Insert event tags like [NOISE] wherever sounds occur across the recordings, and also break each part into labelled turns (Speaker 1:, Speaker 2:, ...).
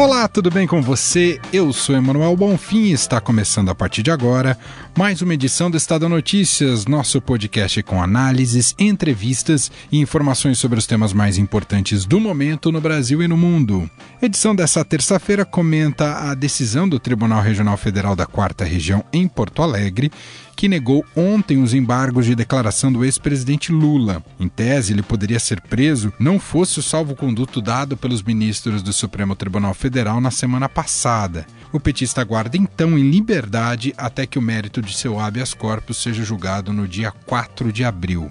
Speaker 1: Olá, tudo bem com você? Eu sou Emanuel Bonfim e está começando a partir de agora mais uma edição do Estado Notícias, nosso podcast com análises, entrevistas e informações sobre os temas mais importantes do momento no Brasil e no mundo. Edição dessa terça-feira comenta a decisão do Tribunal Regional Federal da Quarta Região em Porto Alegre que negou ontem os embargos de declaração do ex-presidente Lula. Em tese, ele poderia ser preso não fosse o salvo-conduto dado pelos ministros do Supremo Tribunal Federal na semana passada. O petista aguarda então em liberdade até que o mérito de seu habeas corpus seja julgado no dia 4 de abril.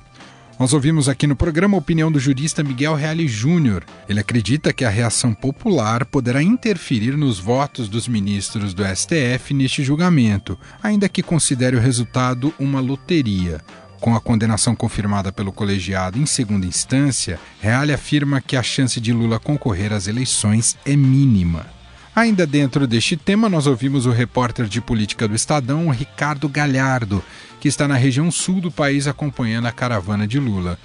Speaker 1: Nós ouvimos aqui no programa a opinião do jurista Miguel Reale Júnior. Ele acredita que a reação popular poderá interferir nos votos dos ministros do STF neste julgamento, ainda que considere o resultado uma loteria. Com a condenação confirmada pelo colegiado em segunda instância, Reale afirma que a chance de Lula concorrer às eleições é mínima. Ainda dentro deste tema, nós ouvimos o repórter de política do Estadão, Ricardo Galhardo, que está na região sul do país acompanhando a caravana de Lula.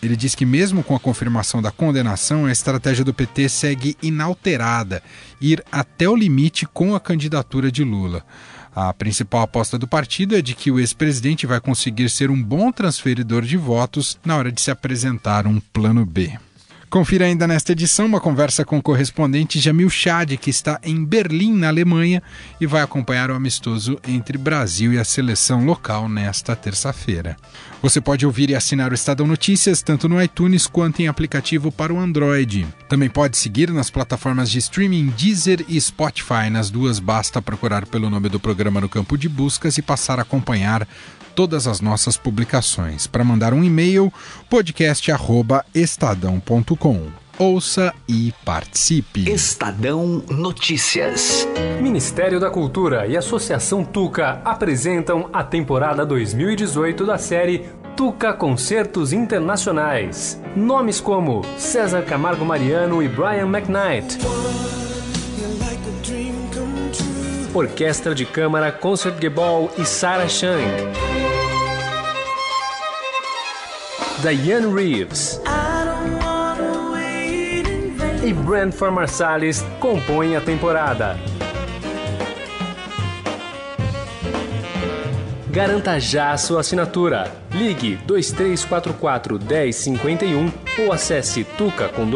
Speaker 1: Ele diz que, mesmo com a confirmação da condenação, a estratégia do PT segue inalterada ir até o limite com a candidatura de Lula. A principal aposta do partido é de que o ex-presidente vai conseguir ser um bom transferidor de votos na hora de se apresentar um plano B. Confira ainda nesta edição uma conversa com o correspondente Jamil Chad, que está em Berlim, na Alemanha, e vai acompanhar o amistoso entre Brasil e a seleção local nesta terça-feira. Você pode ouvir e assinar o Estadão Notícias tanto no iTunes quanto em aplicativo para o Android. Também pode seguir nas plataformas de streaming Deezer e Spotify. Nas duas basta procurar pelo nome do programa no campo de buscas e passar a acompanhar todas as nossas publicações. Para mandar um e-mail, podcast@estadão.com. Ouça e participe.
Speaker 2: Estadão Notícias.
Speaker 3: Ministério da Cultura e Associação Tuca apresentam a temporada 2018 da série Tuca Concertos Internacionais. Nomes como César Camargo Mariano e Brian McKnight. Orquestra de Câmara Concertgebouw e Sarah Chang. Diane Reeves e Brentford Marsalis compõem a temporada. Garanta já sua assinatura. Ligue 2344 1051 ou acesse tuca.org.br.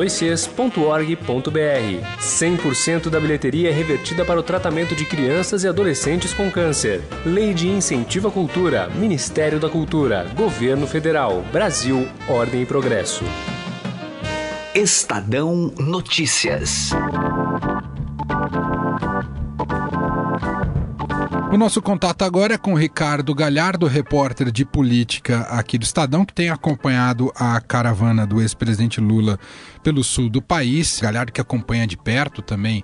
Speaker 3: 100% da bilheteria é revertida para o tratamento de crianças e adolescentes com câncer. Lei de Incentivo à Cultura, Ministério da Cultura, Governo Federal, Brasil, Ordem e Progresso.
Speaker 2: Estadão Notícias.
Speaker 1: O nosso contato agora é com Ricardo Galhardo, repórter de política aqui do Estadão, que tem acompanhado a caravana do ex-presidente Lula pelo sul do país. Galhardo que acompanha de perto também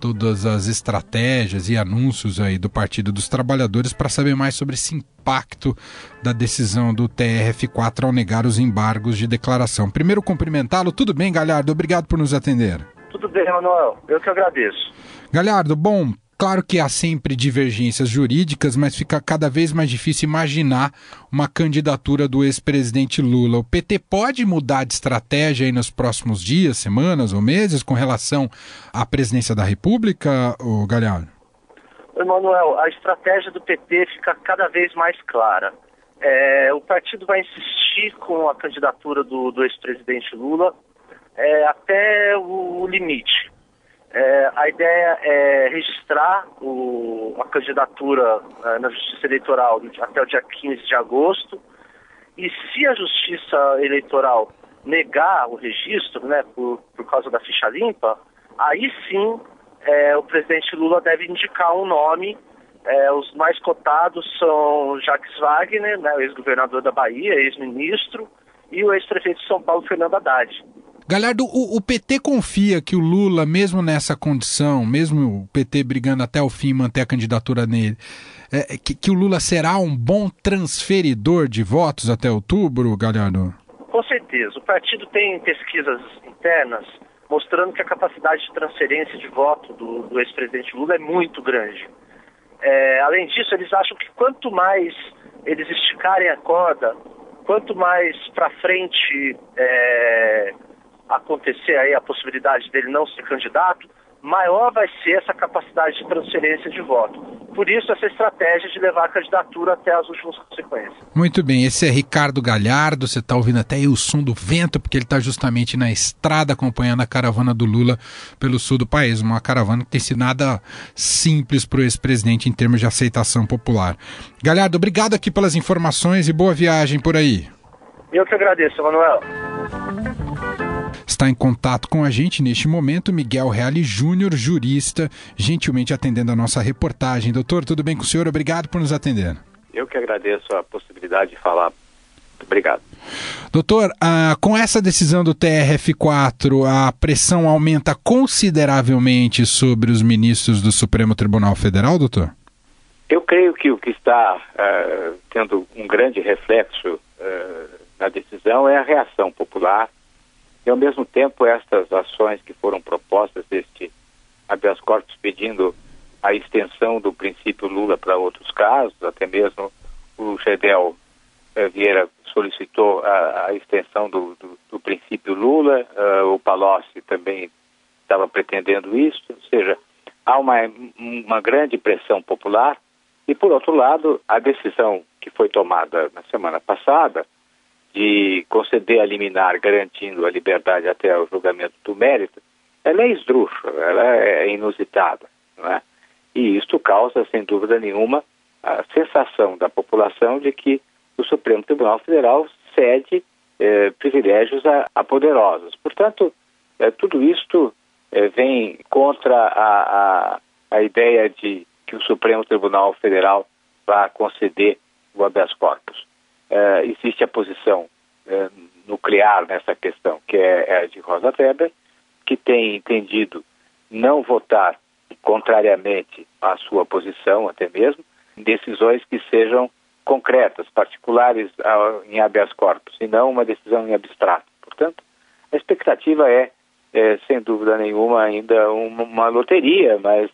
Speaker 1: todas as estratégias e anúncios aí do Partido dos Trabalhadores para saber mais sobre esse impacto da decisão do TRF4 ao negar os embargos de declaração. Primeiro cumprimentá-lo. Tudo bem, Galhardo? Obrigado por nos atender.
Speaker 4: Tudo bem, Manuel. Eu que agradeço.
Speaker 1: Galhardo, bom, Claro que há sempre divergências jurídicas, mas fica cada vez mais difícil imaginar uma candidatura do ex-presidente Lula. O PT pode mudar de estratégia aí nos próximos dias, semanas ou meses com relação à presidência da República, o Galhardo?
Speaker 4: Emanuel, a estratégia do PT fica cada vez mais clara. É, o partido vai insistir com a candidatura do, do ex-presidente Lula é, até o limite. É, a ideia é registrar o, a candidatura é, na Justiça Eleitoral até o dia 15 de agosto. E se a Justiça Eleitoral negar o registro, né, por, por causa da ficha limpa, aí sim é, o presidente Lula deve indicar um nome. É, os mais cotados são Jacques Wagner, né, ex-governador da Bahia, ex-ministro, e o ex-prefeito de São Paulo, Fernando Haddad.
Speaker 1: Galhardo, o, o, PT confia que o Lula, mesmo nessa condição, mesmo o PT brigando até o fim manter a candidatura nele, é, que, que, o Lula será um bom transferidor de votos até outubro, Galhardo?
Speaker 4: Com certeza. O partido tem pesquisas internas mostrando que a capacidade de transferência de voto do, do ex-presidente Lula é muito grande. É, além disso, eles acham que quanto mais eles esticarem a corda, quanto mais para frente é, acontecer aí a possibilidade dele não ser candidato, maior vai ser essa capacidade de transferência de voto. Por isso, essa estratégia de levar a candidatura até as últimas consequências.
Speaker 1: Muito bem, esse é Ricardo Galhardo, você está ouvindo até o som do vento, porque ele está justamente na estrada acompanhando a caravana do Lula pelo sul do país, uma caravana que tem sido nada simples para o ex-presidente em termos de aceitação popular. Galhardo, obrigado aqui pelas informações e boa viagem por aí.
Speaker 4: Eu que agradeço, Manuel.
Speaker 1: Está em contato com a gente neste momento Miguel Reale Júnior, jurista, gentilmente atendendo a nossa reportagem. Doutor, tudo bem com o senhor? Obrigado por nos atender.
Speaker 5: Eu que agradeço a possibilidade de falar. Obrigado.
Speaker 1: Doutor, ah, com essa decisão do TRF4, a pressão aumenta consideravelmente sobre os ministros do Supremo Tribunal Federal, doutor?
Speaker 5: Eu creio que o que está uh, tendo um grande reflexo uh, na decisão é a reação popular e, ao mesmo tempo, estas ações que foram propostas deste habeas corpus pedindo a extensão do princípio Lula para outros casos, até mesmo o Gedel eh, Vieira solicitou a, a extensão do, do, do, princípio Lula, uh, o Palocci também estava pretendendo isso, ou seja, há uma, uma grande pressão popular e, por outro lado, a decisão que foi tomada na semana passada de conceder a liminar garantindo a liberdade até o julgamento do mérito, ela é esdrúxula, ela é inusitada, é? E isto causa, sem dúvida nenhuma, a sensação da população de que o Supremo Tribunal Federal cede eh, privilégios a, a, poderosos. Portanto, eh, tudo isto eh, vem contra a, a, a ideia de que o Supremo Tribunal Federal vá conceder o habeas corpus uh, existe a posição uh, nuclear nessa questão, que é, é, a de Rosa Weber, que tem entendido não votar contrariamente à sua posição, até mesmo, decisões que sejam concretas, particulares ao, em habeas corpus, e não uma decisão em abstrato. Portanto, a expectativa é, é sem dúvida nenhuma, ainda uma, uma loteria, mas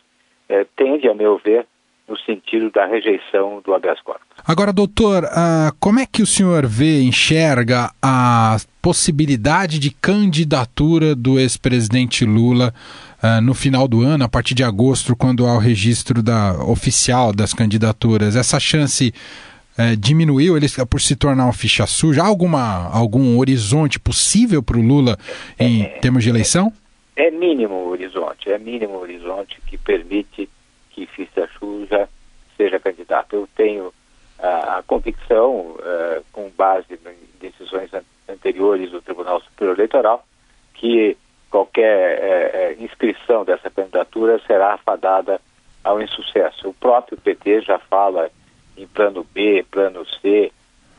Speaker 5: é, tende, a meu ver, no sentido da rejeição do habeas corpus.
Speaker 1: Agora, doutor, uh, como é que o senhor vê, enxerga a possibilidade de candidatura do ex-presidente Lula uh, no final do ano, a partir de agosto, quando há o registro da, oficial das candidaturas? Essa chance uh, diminuiu ele, por se tornar uma ficha suja? Há alguma, algum horizonte possível para o Lula em é, termos de eleição?
Speaker 5: É, é mínimo o horizonte, é mínimo o horizonte que permite que ficha suja seja candidato. Eu tenho a, convicção, uh, com base em decisões anteriores do Tribunal Superior Eleitoral, que qualquer uh, inscrição dessa candidatura será afadada ao insucesso. O próprio PT já fala em plano B, plano C,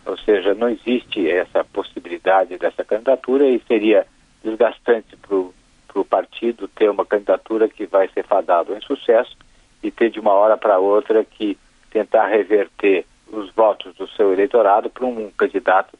Speaker 5: ou seja, não existe essa possibilidade dessa candidatura e seria desgastante para o partido ter uma candidatura que vai ser fadada ao insucesso e ter de uma hora para outra que tentar reverter os votos do seu eleitorado para um candidato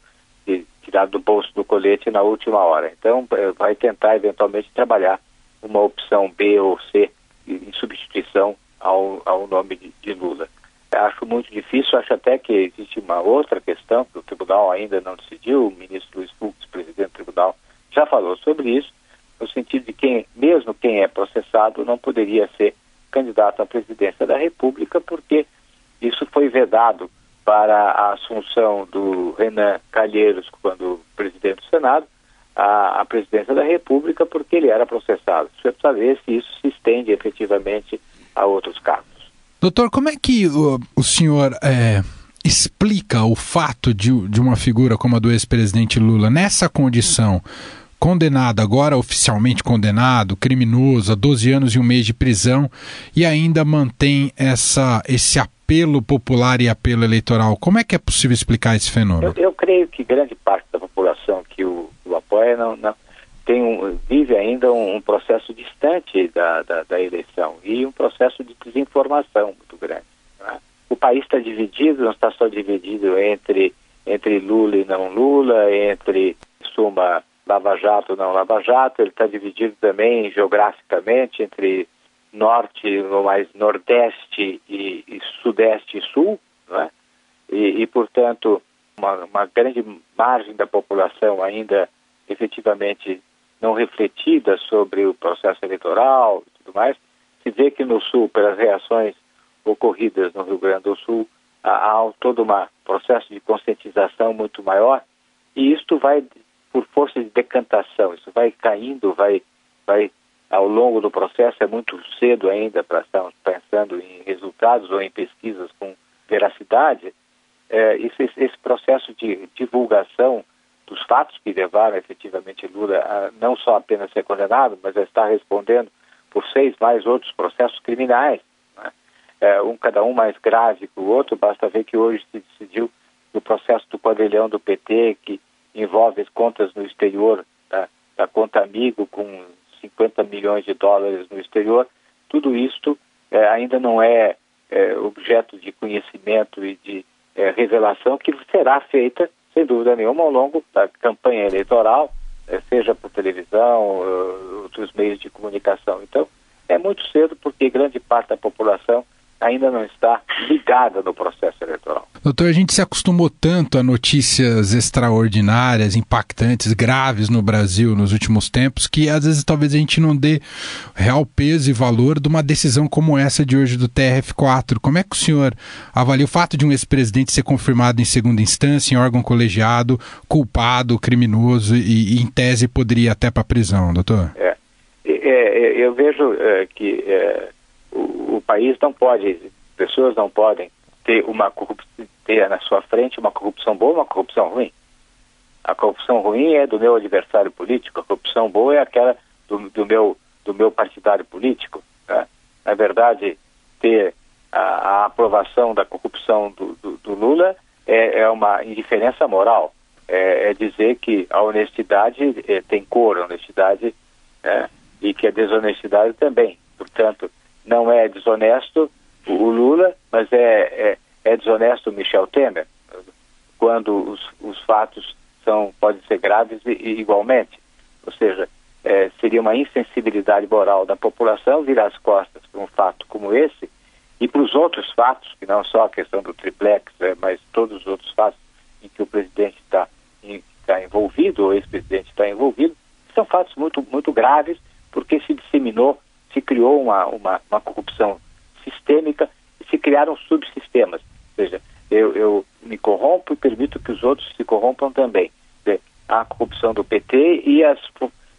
Speaker 5: tirado do bolso do colete na última hora. Então, eh, vai tentar eventualmente trabalhar uma opção B ou C em substituição ao, ao nome de, de Lula. Acho muito difícil, acho até que existe uma outra questão que o tribunal ainda não decidiu, o ministro Luiz Fux, presidente do tribunal, já falou sobre isso, no sentido de que mesmo quem é processado não poderia ser candidato à presidência da República, porque isso foi vedado para a assunção do Renan Calheiros, quando presidente do Senado, à, à presidência da República, porque ele era processado. Você precisa ver se isso se estende efetivamente a outros casos.
Speaker 1: Doutor, como é que o, o senhor é, explica o fato de, de uma figura como a do ex-presidente Lula, nessa condição, condenado agora, oficialmente condenado, criminoso, a 12 anos e um mês de prisão, e ainda mantém essa, esse apelo popular e apelo eleitoral. Como é que é possível explicar esse fenômeno?
Speaker 5: Eu, eu creio que grande parte da população que o, o apoia não, não tem um, vive ainda um, um processo distante da, da, da, eleição e um processo de desinformação muito grande. Né? O país está dividido, não está só dividido entre, entre Lula e não Lula, entre suma Lava Jato não Lava Jato, ele está dividido também geograficamente entre norte, no mais nordeste e, e sudeste e sul, né? e, e, portanto, uma, uma, grande margem da população ainda efetivamente não refletida sobre o processo eleitoral e tudo mais, se vê que no sul, pelas reações ocorridas no Rio Grande do Sul, há, há todo um processo de conscientização muito maior, e isto vai por força de decantação, isso vai caindo, vai, vai ao longo do processo, é muito cedo ainda para estarmos pensando em resultados ou em pesquisas com veracidade, é, esse, esse, processo de divulgação dos fatos que levaram efetivamente Lula a não só apenas ser condenado, mas a estar respondendo por seis mais outros processos criminais, né? é, um cada um mais grave que o outro. Basta ver que hoje se decidiu no processo do quadrilhão do PT que envolve as contas no exterior, tá? da conta amigo com 50 milhões de dólares no exterior, tudo isto é, ainda não é, é, objeto de conhecimento e de é, revelação que será feita, sem dúvida nenhuma, ao longo da campanha eleitoral, é, seja por televisão, uh, outros meios de comunicação. Então, é muito cedo porque grande parte da população ainda não está ligada no processo eleitoral.
Speaker 1: Doutor, a gente se acostumou tanto a notícias extraordinárias, impactantes, graves no Brasil nos últimos tempos, que às vezes talvez a gente não dê real peso e valor de uma decisão como essa de hoje do TRF4. Como é que o senhor avalia o fato de um ex-presidente ser confirmado em segunda instância, em órgão colegiado, culpado, criminoso e, e em tese poderia ir até para a prisão, doutor?
Speaker 5: É, é, eu vejo é, que é, o, país não pode, pessoas não podem ter uma ter na sua frente uma corrupção boa uma corrupção ruim. A corrupção ruim é do meu adversário político, a corrupção boa é aquela do, do meu, do meu partidário político. Né? Na verdade, ter a, a aprovação da corrupção do, do, do Lula é, é, uma indiferença moral. É, é dizer que a honestidade é, tem cor, a honestidade é, e que a desonestidade também. Portanto, não é desonesto o Lula, mas é, é, é desonesto o Michel Temer, quando os, os fatos são, podem ser graves e, e igualmente. Ou seja, é, seria uma insensibilidade moral da população virar as costas para um fato como esse e para os outros fatos, que não só a questão do triplex, é, mas todos os outros fatos em que o presidente está tá envolvido, ou ex-presidente está envolvido, são fatos muito, muito graves, porque se disseminou se criou uma, uma, uma corrupção sistêmica e se criaram subsistemas. Ou seja, eu, eu me corrompo e permito que os outros se corrompam também. A corrupção do PT e, as,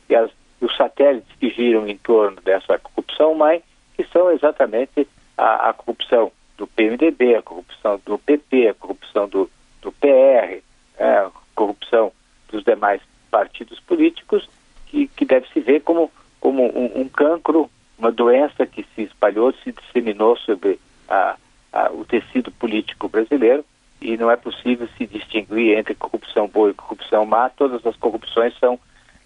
Speaker 5: e as, os satélites que giram em torno dessa corrupção mãe, que são exatamente a, a corrupção do PMDB, a corrupção do PP, a corrupção do, do PR, é, a corrupção dos demais partidos políticos, que, que deve se ver como, como um, um cancro uma doença que se espalhou, se disseminou sobre a, a, o tecido político brasileiro e não é possível se distinguir entre corrupção boa e corrupção má. Todas as corrupções são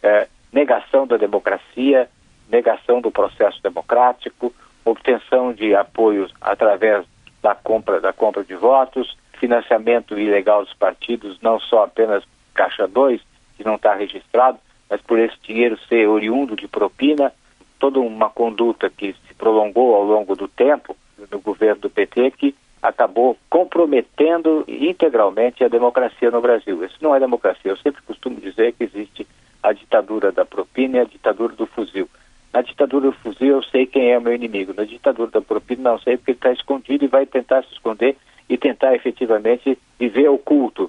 Speaker 5: é, negação da democracia, negação do processo democrático, obtenção de apoios através da compra da compra de votos, financiamento ilegal dos partidos, não só apenas caixa 2, que não está registrado, mas por esse dinheiro ser oriundo de propina, toda uma conduta que se prolongou ao longo do tempo no governo do PT que acabou comprometendo integralmente a democracia no Brasil. Isso não é democracia. Eu sempre costumo dizer que existe a ditadura da propina e a ditadura do fuzil. Na ditadura do fuzil eu sei quem é o meu inimigo. Na ditadura da propina não sei porque ele está escondido e vai tentar se esconder e tentar efetivamente viver oculto.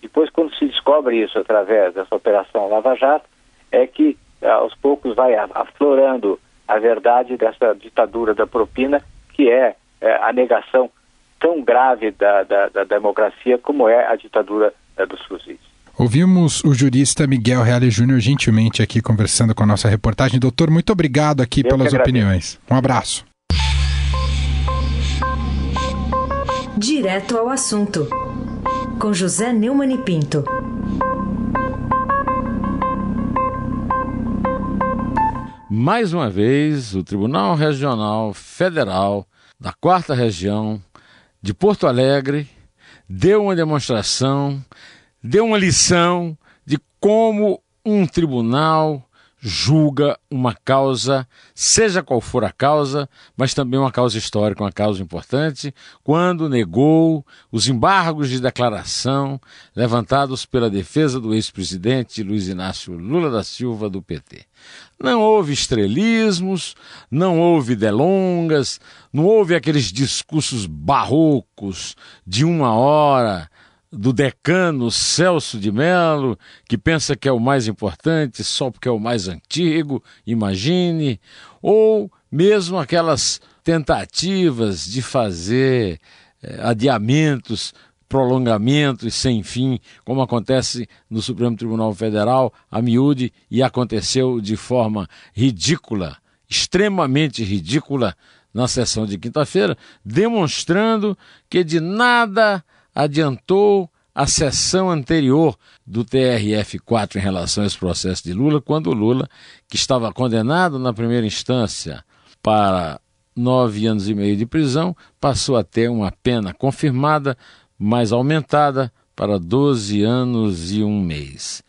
Speaker 5: Depois, quando se descobre isso através dessa operação Lava Jato, é que aos poucos vai aflorando a verdade dessa ditadura da propina, que é, é a negação tão grave da, da, da, democracia como é a ditadura é, dos fuzis.
Speaker 1: Ouvimos o jurista Miguel Reale Júnior gentilmente aqui conversando com a nossa reportagem. Doutor, muito obrigado aqui Eu pelas opiniões. Um abraço.
Speaker 6: Direto ao assunto, com José Neumann e Pinto.
Speaker 7: Mais uma vez, o Tribunal Regional Federal da Quarta Região de Porto Alegre deu uma demonstração, deu uma lição de como um tribunal julga uma causa, seja qual for a causa, mas também uma causa histórica, uma causa importante, quando negou os embargos de declaração levantados pela defesa do ex-presidente Luiz Inácio Lula da Silva do PT. Não houve estrelismos, não houve delongas, não houve aqueles discursos barrocos de uma hora do decano Celso de Mello, que pensa que é o mais importante só porque é o mais antigo, imagine, ou mesmo aquelas tentativas de fazer eh, adiamentos, prolongamentos sem fim, como acontece no Supremo Tribunal Federal, a miúde, e aconteceu de forma ridícula, extremamente ridícula, na sessão de quinta-feira, demonstrando que de nada adiantou a sessão anterior do TRF4 em relação a esse processo de Lula, quando o Lula, que estava condenado na primeira instância para nove anos e meio de prisão, passou a ter uma pena confirmada, mas aumentada para 12 anos e um mês.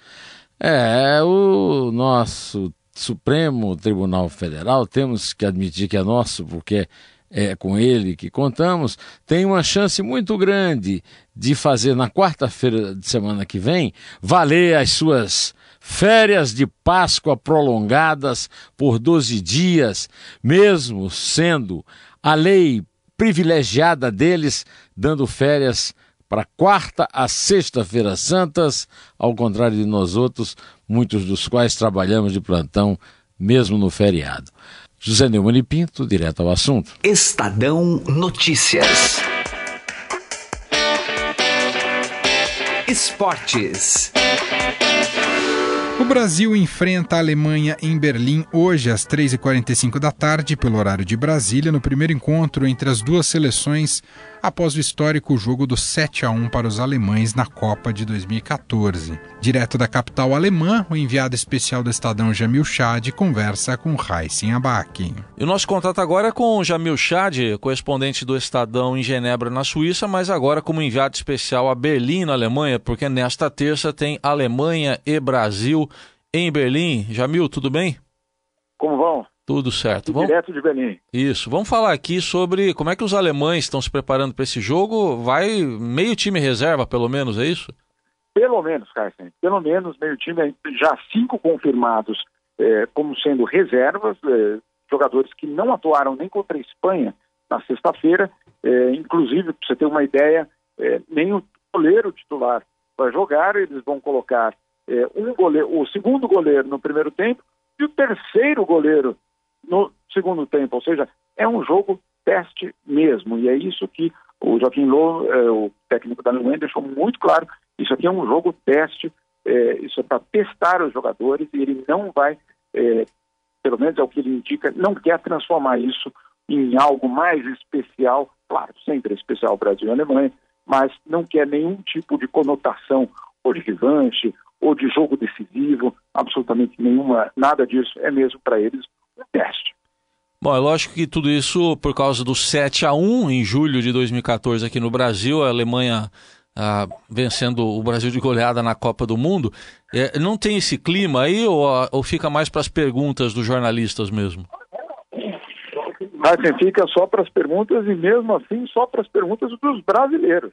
Speaker 7: É, o nosso Supremo Tribunal Federal, temos que admitir que é nosso, porque é com ele que contamos, tem uma chance muito grande de fazer na quarta-feira de semana que vem valer as suas férias de Páscoa prolongadas por 12 dias, mesmo sendo a lei privilegiada deles dando férias para quarta a sexta-feira santas, ao contrário de nós outros, muitos dos quais trabalhamos de plantão mesmo no feriado. José Neumann e Pinto, direto ao assunto.
Speaker 2: Estadão Notícias. Esportes.
Speaker 1: O Brasil enfrenta a Alemanha em Berlim hoje às 3h45 da tarde, pelo horário de Brasília, no primeiro encontro entre as duas seleções após o histórico jogo do 7 a 1 para os alemães na Copa de 2014. Direto da capital alemã, o enviado especial do Estadão Jamil Chad conversa com Raíssen Abac.
Speaker 8: E o nosso contato agora é com Jamil Chad, correspondente do Estadão em Genebra, na Suíça, mas agora como enviado especial a Berlim, na Alemanha, porque nesta terça tem Alemanha e Brasil em Berlim. Jamil, tudo bem?
Speaker 9: Como vão?
Speaker 8: Tudo certo.
Speaker 9: Vamos... Direto de Berlim.
Speaker 8: Isso. Vamos falar aqui sobre como é que os alemães estão se preparando para esse jogo. Vai meio time reserva, pelo menos, é isso?
Speaker 9: Pelo menos, Carsten. Pelo menos meio time, já cinco confirmados é, como sendo reservas, é, jogadores que não atuaram nem contra a Espanha na sexta-feira. É, inclusive, para você ter uma ideia, é, nem o goleiro titular vai jogar. Eles vão colocar é, um goleiro, o segundo goleiro no primeiro tempo e o terceiro goleiro no segundo tempo. Ou seja, é um jogo teste mesmo. E é isso que o Joaquim Loh, é, o técnico da Alemanha, deixou muito claro. Isso aqui é um jogo teste, é, isso é para testar os jogadores e ele não vai, é, pelo menos é o que ele indica, não quer transformar isso em algo mais especial, claro, sempre é especial Brasil e Alemanha, mas não quer nenhum tipo de conotação ou de revanche ou de jogo decisivo, absolutamente nenhuma, nada disso, é mesmo para eles teste.
Speaker 8: Bom, é lógico que tudo isso por causa do 7 a 1 em julho de 2014 aqui no Brasil, a Alemanha ah, vencendo o Brasil de goleada na Copa do Mundo. É, não tem esse clima aí ou, ou fica mais para as perguntas dos jornalistas mesmo?
Speaker 9: Mas fica só para as perguntas e mesmo assim só para as perguntas dos brasileiros.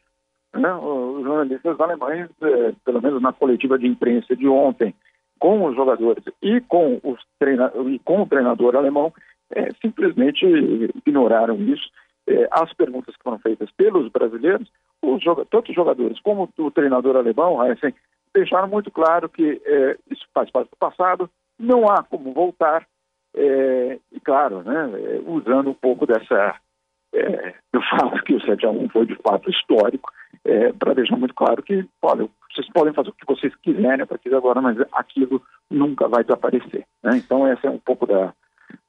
Speaker 9: Né? Os jornalistas alemães, é, pelo menos na coletiva de imprensa de ontem, com os jogadores e com, os treina e com o treinador alemão, é, simplesmente ignoraram isso. É, as perguntas que foram feitas pelos brasileiros, os tanto os jogadores como o treinador alemão, assim, deixaram muito claro que é, isso faz parte do passado, não há como voltar, é, e claro, né, é, usando um pouco dessa é, do fato que o 7 a 1 foi de fato histórico, é, para deixar muito claro que, olha, vocês podem fazer o que vocês quiserem a partir de agora, mas aquilo nunca vai desaparecer. Né? Então, essa é um pouco da,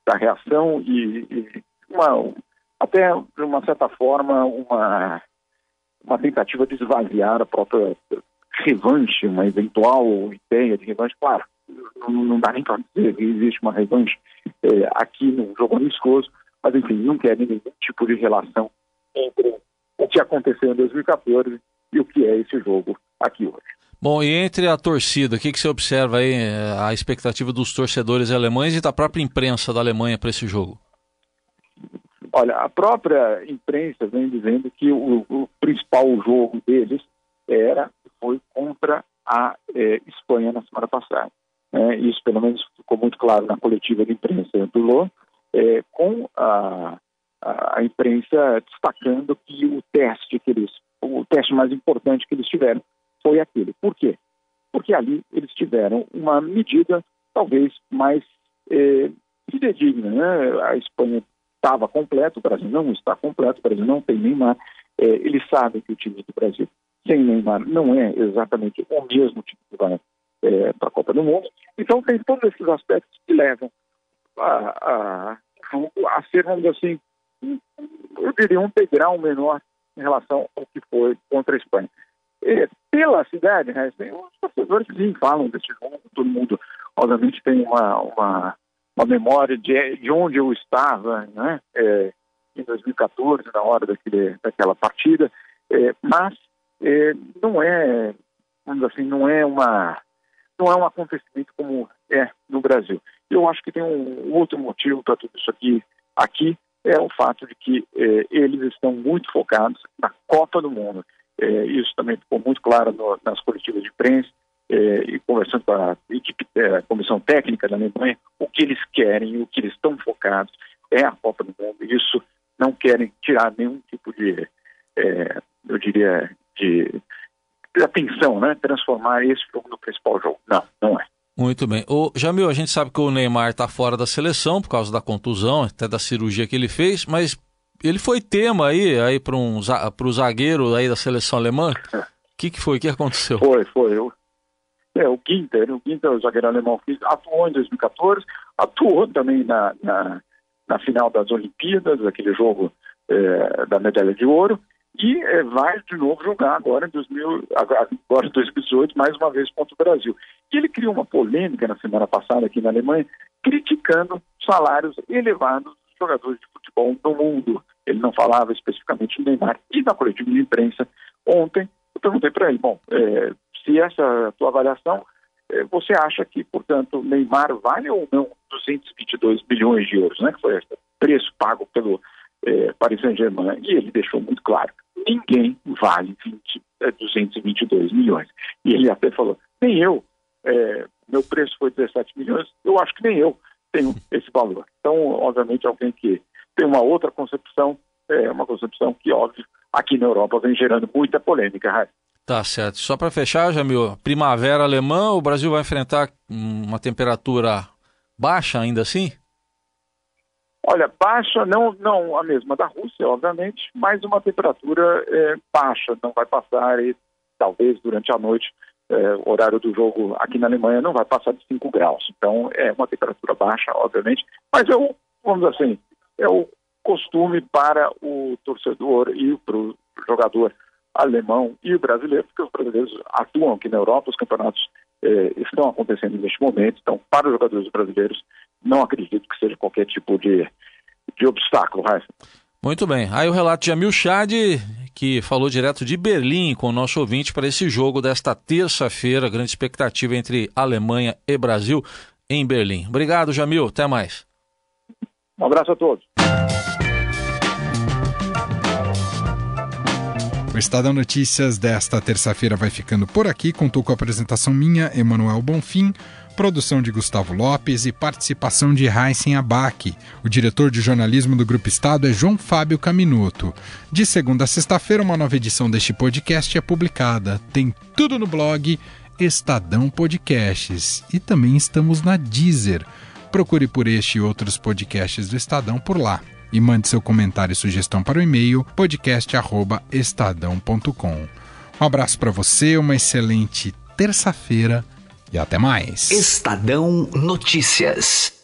Speaker 9: da reação e, e uma, até, de uma certa forma, uma, uma tentativa de esvaziar a própria revanche, uma eventual ideia de revanche. Claro, não, não dá nem para dizer que existe uma revanche é, aqui no jogo amistoso, mas, enfim, não querem nenhum tipo de relação entre o que aconteceu em 2014 e o que é esse jogo aqui hoje.
Speaker 8: Bom, e entre a torcida, o que, que você observa aí, eh, a expectativa dos torcedores alemães e da própria imprensa da Alemanha para esse jogo?
Speaker 9: Olha, a própria imprensa vem dizendo que o, o principal jogo deles era foi contra a eh, Espanha na semana passada. É, isso, pelo menos, ficou muito claro na coletiva de imprensa do Lô, é, com a, a, imprensa destacando que o teste que eles, o teste mais importante que eles tiveram foi aquele. Por quê? Porque ali eles tiveram uma medida talvez mais é, fidedigna. Né? A Espanha estava completa, o Brasil não está completo, o Brasil não tem Neymar. É, eles sabem que o time do Brasil sem Neymar não é exatamente o mesmo time que vai é, para a Copa do Mundo. Então tem todos esses aspectos que levam a, a, a ser, vamos dizer assim, eu diria um degrau menor em relação ao que foi contra a Espanha. E, pela cidade, né, os torcedores sim, falam desse jogo, todo mundo, obviamente, tem uma, uma, uma memória de, de onde eu estava, né, é, em 2014, na hora daquele, daquela partida, é, mas é, não é, vamos assim, não é uma não é um acontecimento como é no Brasil. Eu acho que tem um outro motivo para tudo isso aqui, aqui é o fato de que eh, eles estão muito focados na Copa do Mundo. Eh, isso também ficou muito claro no, nas coletivas de imprensa eh, e conversando com a, equipe, a comissão técnica da Alemanha, o que eles querem, o que eles estão focados é a Copa do Mundo. Isso não querem tirar nenhum tipo de, eu diria, de atenção, né? Transformar esse jogo no principal jogo. Não, não é.
Speaker 8: Muito bem. O Jamil, a gente sabe que o Neymar está fora da seleção por causa da contusão, até da cirurgia que ele fez, mas ele foi tema aí, aí para um, o zagueiro aí da seleção alemã. O [LAUGHS] que, que foi? O que aconteceu?
Speaker 9: Foi, foi. O, é, o Ginter, o Ginter, o zagueiro alemão, atuou em 2014, atuou também na, na, na final das Olimpíadas, aquele jogo é, da medalha de ouro, e é, vai de novo jogar agora em 2000, agora 2018, mais uma vez contra o Brasil. E ele criou uma polêmica na semana passada aqui na Alemanha, criticando salários elevados dos jogadores de futebol no mundo. Ele não falava especificamente do Neymar. E na coletiva de imprensa, ontem, eu perguntei para ele, bom, é, se essa tua avaliação, é, você acha que, portanto, Neymar vale ou não 222 bilhões de euros, né, que foi o preço pago pelo é, Paris Saint-Germain, e ele deixou muito claro, ninguém vale 20, é, 222 milhões. E ele até falou, nem eu, é, meu preço foi 17 milhões, eu acho que nem eu tenho esse valor. Então, obviamente, alguém que tem uma outra concepção, é uma concepção que, óbvio, aqui na Europa vem gerando muita polêmica, Raio.
Speaker 8: Tá certo. Só para fechar, Jamil, primavera alemã, o Brasil vai enfrentar uma temperatura baixa ainda assim?
Speaker 9: Olha, baixa, não, não a mesma da Rússia, obviamente, mas uma temperatura é, baixa, não vai passar, e talvez durante a noite, é, o horário do jogo aqui na Alemanha não vai passar de 5 graus. Então é uma temperatura baixa, obviamente, mas é o, vamos assim, é o costume para o torcedor e para o jogador alemão e brasileiro, porque os brasileiros atuam aqui na Europa, os campeonatos eh, estão acontecendo neste momento, então para os jogadores brasileiros não acredito que seja qualquer tipo de, de obstáculo, Raíssa.
Speaker 8: Muito bem. Aí o relato de Jamil Chad, que falou direto de Berlim com o nosso ouvinte para esse jogo desta terça-feira, grande expectativa entre Alemanha e Brasil em Berlim. Obrigado, Jamil. Até mais.
Speaker 9: Um abraço a todos.
Speaker 1: O Estadão Notícias desta terça-feira vai ficando por aqui. Contou com a apresentação minha, Emanuel Bonfim produção de Gustavo Lopes e participação de Heisen Abac. O diretor de jornalismo do Grupo Estado é João Fábio Caminuto. De segunda a sexta-feira, uma nova edição deste podcast é publicada. Tem tudo no blog Estadão Podcasts. E também estamos na Deezer. Procure por este e outros podcasts do Estadão por lá. E mande seu comentário e sugestão para o e-mail podcast.estadão.com. Um abraço para você, uma excelente terça-feira e até mais.
Speaker 2: Estadão Notícias.